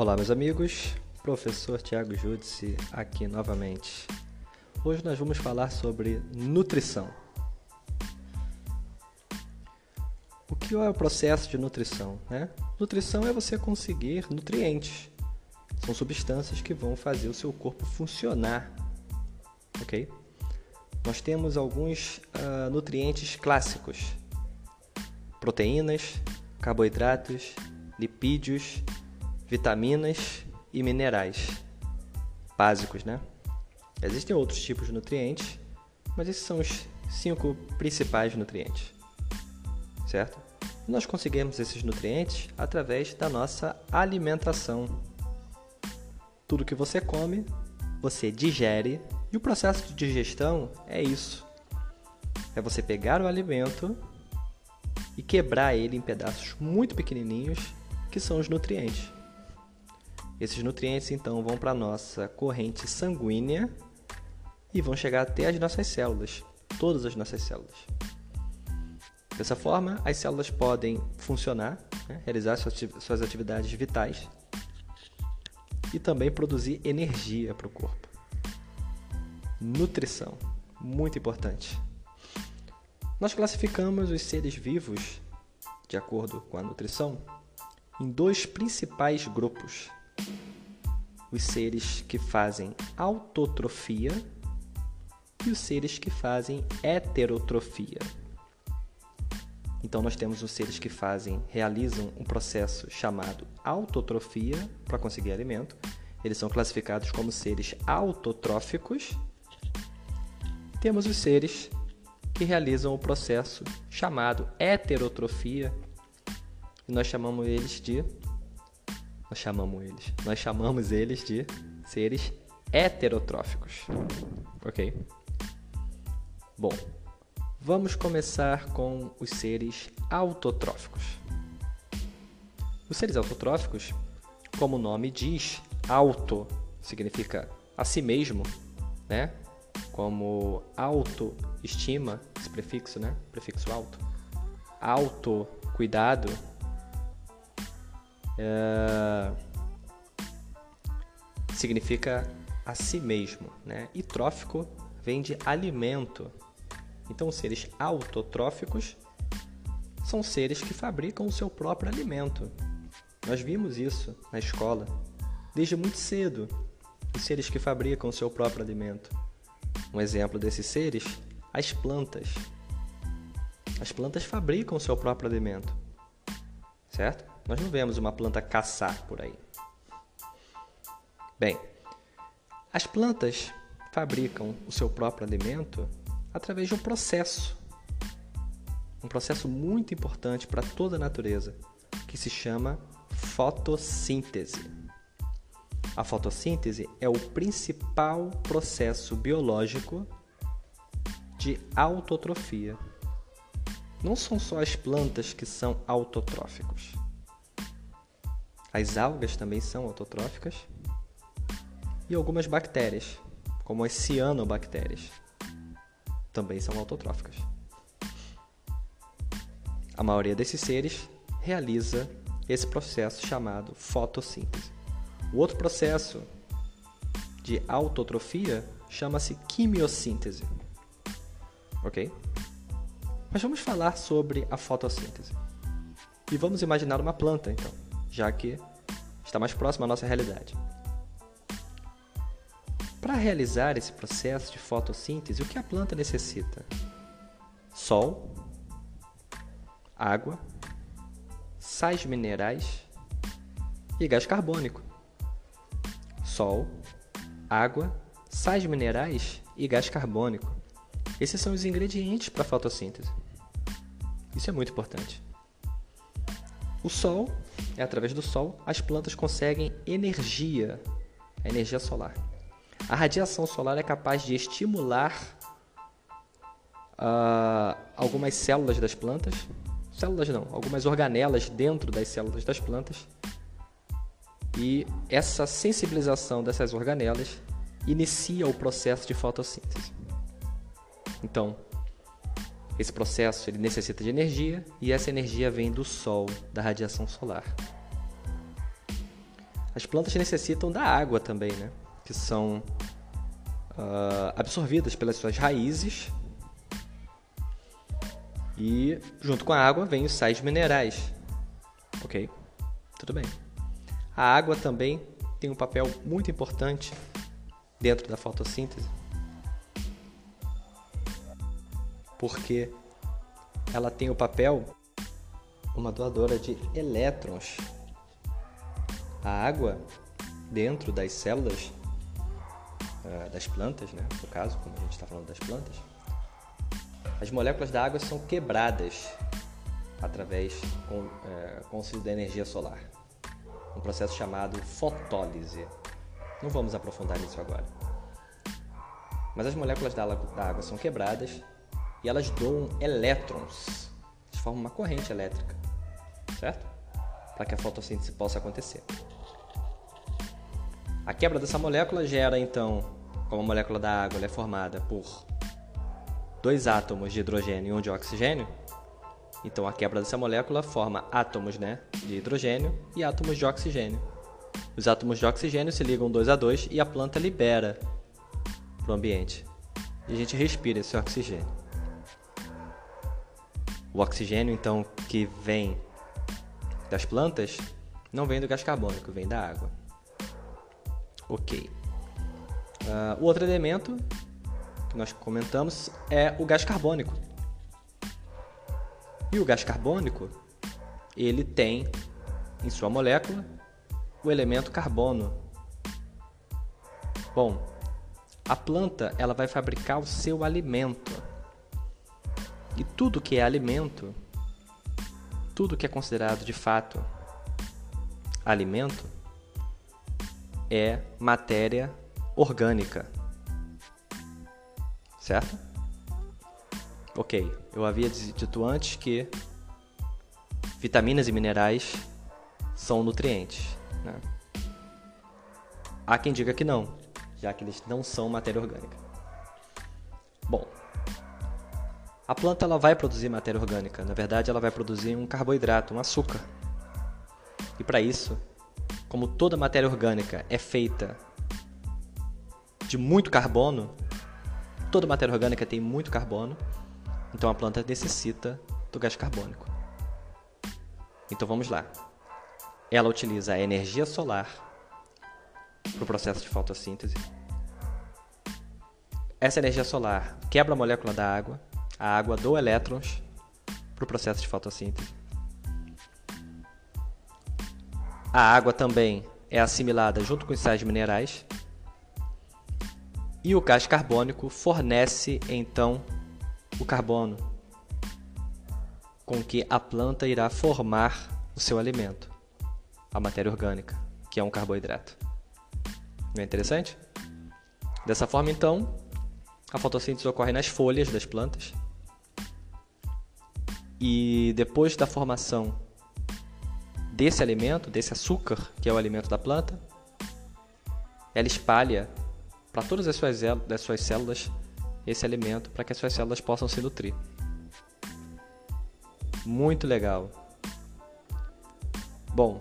Olá, meus amigos. Professor Tiago Judice aqui novamente. Hoje nós vamos falar sobre nutrição. O que é o processo de nutrição? Né? Nutrição é você conseguir nutrientes. São substâncias que vão fazer o seu corpo funcionar. Ok? Nós temos alguns uh, nutrientes clássicos: proteínas, carboidratos, lipídios, vitaminas e minerais básicos, né? Existem outros tipos de nutrientes, mas esses são os cinco principais nutrientes, certo? nós conseguimos esses nutrientes através da nossa alimentação. Tudo que você come, você digere, e o processo de digestão é isso. É você pegar o alimento e quebrar ele em pedaços muito pequenininhos, que são os nutrientes. Esses nutrientes então vão para a nossa corrente sanguínea e vão chegar até as nossas células, todas as nossas células. Dessa forma, as células podem funcionar, né, realizar suas atividades vitais e também produzir energia para o corpo. Nutrição, muito importante. Nós classificamos os seres vivos, de acordo com a nutrição, em dois principais grupos os seres que fazem autotrofia e os seres que fazem heterotrofia. Então nós temos os seres que fazem, realizam um processo chamado autotrofia para conseguir alimento. Eles são classificados como seres autotróficos. Temos os seres que realizam o processo chamado heterotrofia. E nós chamamos eles de chamamos eles. Nós chamamos eles de seres heterotróficos. Ok? Bom, vamos começar com os seres autotróficos. Os seres autotróficos, como o nome diz, auto significa a si mesmo, né? Como autoestima, esse prefixo, né? Prefixo auto. Auto, cuidado, é, significa a si mesmo, né? E trófico vem de alimento. Então, seres autotróficos são seres que fabricam o seu próprio alimento. Nós vimos isso na escola desde muito cedo. Os seres que fabricam o seu próprio alimento. Um exemplo desses seres, as plantas. As plantas fabricam o seu próprio alimento, certo? Nós não vemos uma planta caçar por aí. Bem, as plantas fabricam o seu próprio alimento através de um processo. Um processo muito importante para toda a natureza, que se chama fotossíntese. A fotossíntese é o principal processo biológico de autotrofia. Não são só as plantas que são autotróficos. As algas também são autotróficas. E algumas bactérias, como as cianobactérias, também são autotróficas. A maioria desses seres realiza esse processo chamado fotossíntese. O outro processo de autotrofia chama-se quimiossíntese. Ok? Mas vamos falar sobre a fotossíntese. E vamos imaginar uma planta, então já que está mais próximo à nossa realidade. Para realizar esse processo de fotossíntese, o que a planta necessita? Sol, água, sais minerais e gás carbônico. Sol, água, sais minerais e gás carbônico. Esses são os ingredientes para a fotossíntese. Isso é muito importante. O Sol é através do Sol, as plantas conseguem energia, a energia solar. A radiação solar é capaz de estimular uh, algumas células das plantas, células não, algumas organelas dentro das células das plantas. E essa sensibilização dessas organelas inicia o processo de fotossíntese. Então, esse processo ele necessita de energia e essa energia vem do Sol, da radiação solar. As plantas necessitam da água também, né? Que são uh, absorvidas pelas suas raízes e junto com a água vem os sais minerais. Ok? Tudo bem. A água também tem um papel muito importante dentro da fotossíntese. Porque ela tem o papel uma doadora de elétrons. A água dentro das células uh, das plantas, né? no caso, como a gente está falando das plantas, as moléculas da água são quebradas através com, é, auxílio da energia solar, um processo chamado fotólise. Não vamos aprofundar nisso agora. Mas as moléculas da água são quebradas e elas doam elétrons, de forma uma corrente elétrica, certo? Para que a fotossíntese possa acontecer. A quebra dessa molécula gera então, como a molécula da água é formada por dois átomos de hidrogênio e um de oxigênio, então a quebra dessa molécula forma átomos né, de hidrogênio e átomos de oxigênio. Os átomos de oxigênio se ligam dois a dois e a planta libera para o ambiente. E a gente respira esse oxigênio. O oxigênio, então, que vem das plantas, não vem do gás carbônico, vem da água. Ok. Uh, o outro elemento que nós comentamos é o gás carbônico. E o gás carbônico, ele tem em sua molécula o elemento carbono. Bom, a planta ela vai fabricar o seu alimento. E tudo que é alimento, tudo que é considerado de fato alimento, é matéria orgânica certo? Ok, eu havia dito antes que vitaminas e minerais são nutrientes. Né? Há quem diga que não, já que eles não são matéria orgânica. A planta ela vai produzir matéria orgânica. Na verdade, ela vai produzir um carboidrato, um açúcar. E para isso, como toda matéria orgânica é feita de muito carbono, Toda matéria orgânica tem muito carbono, então a planta necessita do gás carbônico. Então vamos lá. Ela utiliza a energia solar para o processo de fotossíntese. Essa energia solar quebra a molécula da água, a água doa elétrons para o processo de fotossíntese. A água também é assimilada junto com os sais minerais e o gás carbônico fornece então o carbono com que a planta irá formar o seu alimento, a matéria orgânica, que é um carboidrato. Não é interessante? Dessa forma, então, a fotossíntese ocorre nas folhas das plantas. E depois da formação desse alimento, desse açúcar, que é o alimento da planta, ela espalha para todas as suas, das suas células esse alimento para que as suas células possam se nutrir. Muito legal. Bom,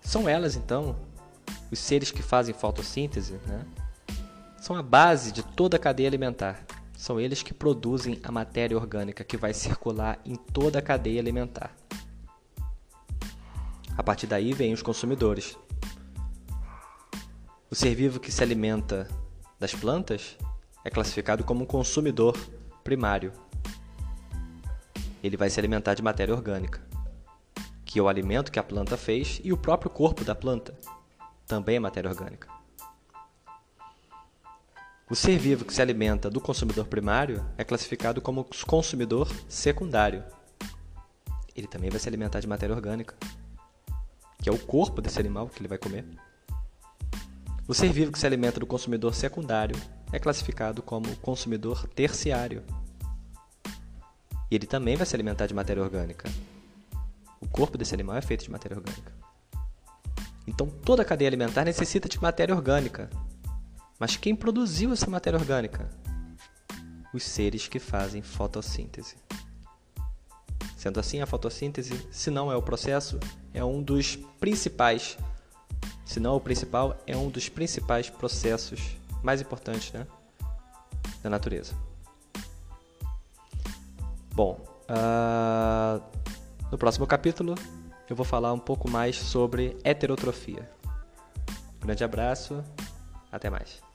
são elas então, os seres que fazem fotossíntese, né? São a base de toda a cadeia alimentar. São eles que produzem a matéria orgânica que vai circular em toda a cadeia alimentar. A partir daí vêm os consumidores, o ser vivo que se alimenta das plantas é classificado como um consumidor primário. Ele vai se alimentar de matéria orgânica, que é o alimento que a planta fez e o próprio corpo da planta também é matéria orgânica. O ser vivo que se alimenta do consumidor primário é classificado como consumidor secundário. Ele também vai se alimentar de matéria orgânica, que é o corpo desse animal que ele vai comer. O ser vivo que se alimenta do consumidor secundário é classificado como consumidor terciário. E ele também vai se alimentar de matéria orgânica. O corpo desse animal é feito de matéria orgânica. Então toda a cadeia alimentar necessita de matéria orgânica. Mas quem produziu essa matéria orgânica? Os seres que fazem fotossíntese. Sendo assim, a fotossíntese, se não é o processo, é um dos principais, se não é o principal, é um dos principais processos mais importantes né, da natureza. Bom, uh, no próximo capítulo eu vou falar um pouco mais sobre heterotrofia. grande abraço, até mais.